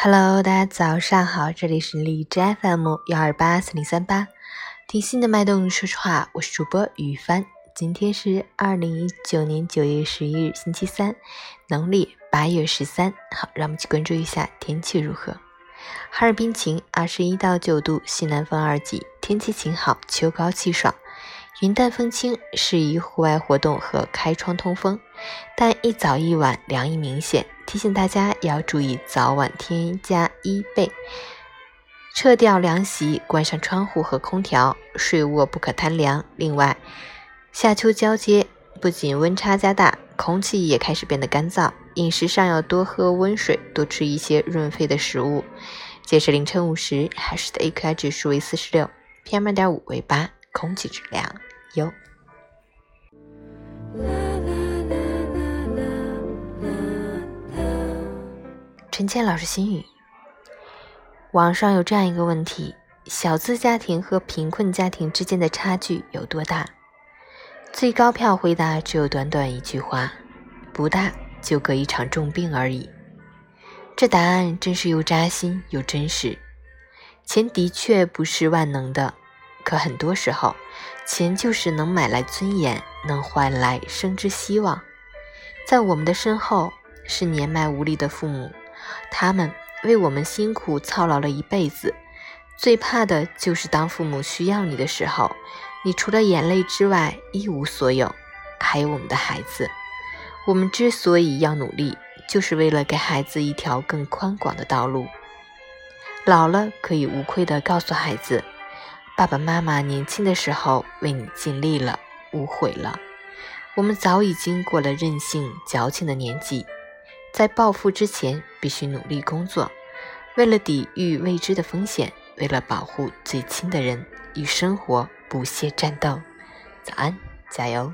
Hello，大家早上好，这里是荔枝 FM 幺二八四零三八，听心的脉动，说实话，我是主播雨帆。今天是二零一九年九月十一日，星期三，农历八月十三。好，让我们去关注一下天气如何。哈尔滨晴，二十一到九度，西南风二级，天气晴好，秋高气爽。云淡风轻，适宜户外活动和开窗通风，但一早一晚凉意明显，提醒大家要注意早晚添加衣被，撤掉凉席，关上窗户和空调，睡卧不可贪凉。另外，夏秋交接，不仅温差加大，空气也开始变得干燥，饮食上要多喝温水，多吃一些润肺的食物。截至凌晨五时，海市的 AQI 指数为四十六，PM 二点五为八，空气质量。优。陈倩老师心语：网上有这样一个问题，小资家庭和贫困家庭之间的差距有多大？最高票回答只有短短一句话：不大，就隔一场重病而已。这答案真是又扎心又真实。钱的确不是万能的。可很多时候，钱就是能买来尊严，能换来生之希望。在我们的身后是年迈无力的父母，他们为我们辛苦操劳了一辈子。最怕的就是当父母需要你的时候，你除了眼泪之外一无所有。还有我们的孩子，我们之所以要努力，就是为了给孩子一条更宽广的道路。老了可以无愧地告诉孩子。爸爸妈妈年轻的时候为你尽力了，无悔了。我们早已经过了任性矫情的年纪，在暴富之前必须努力工作，为了抵御未知的风险，为了保护最亲的人，与生活不懈战斗。早安，加油！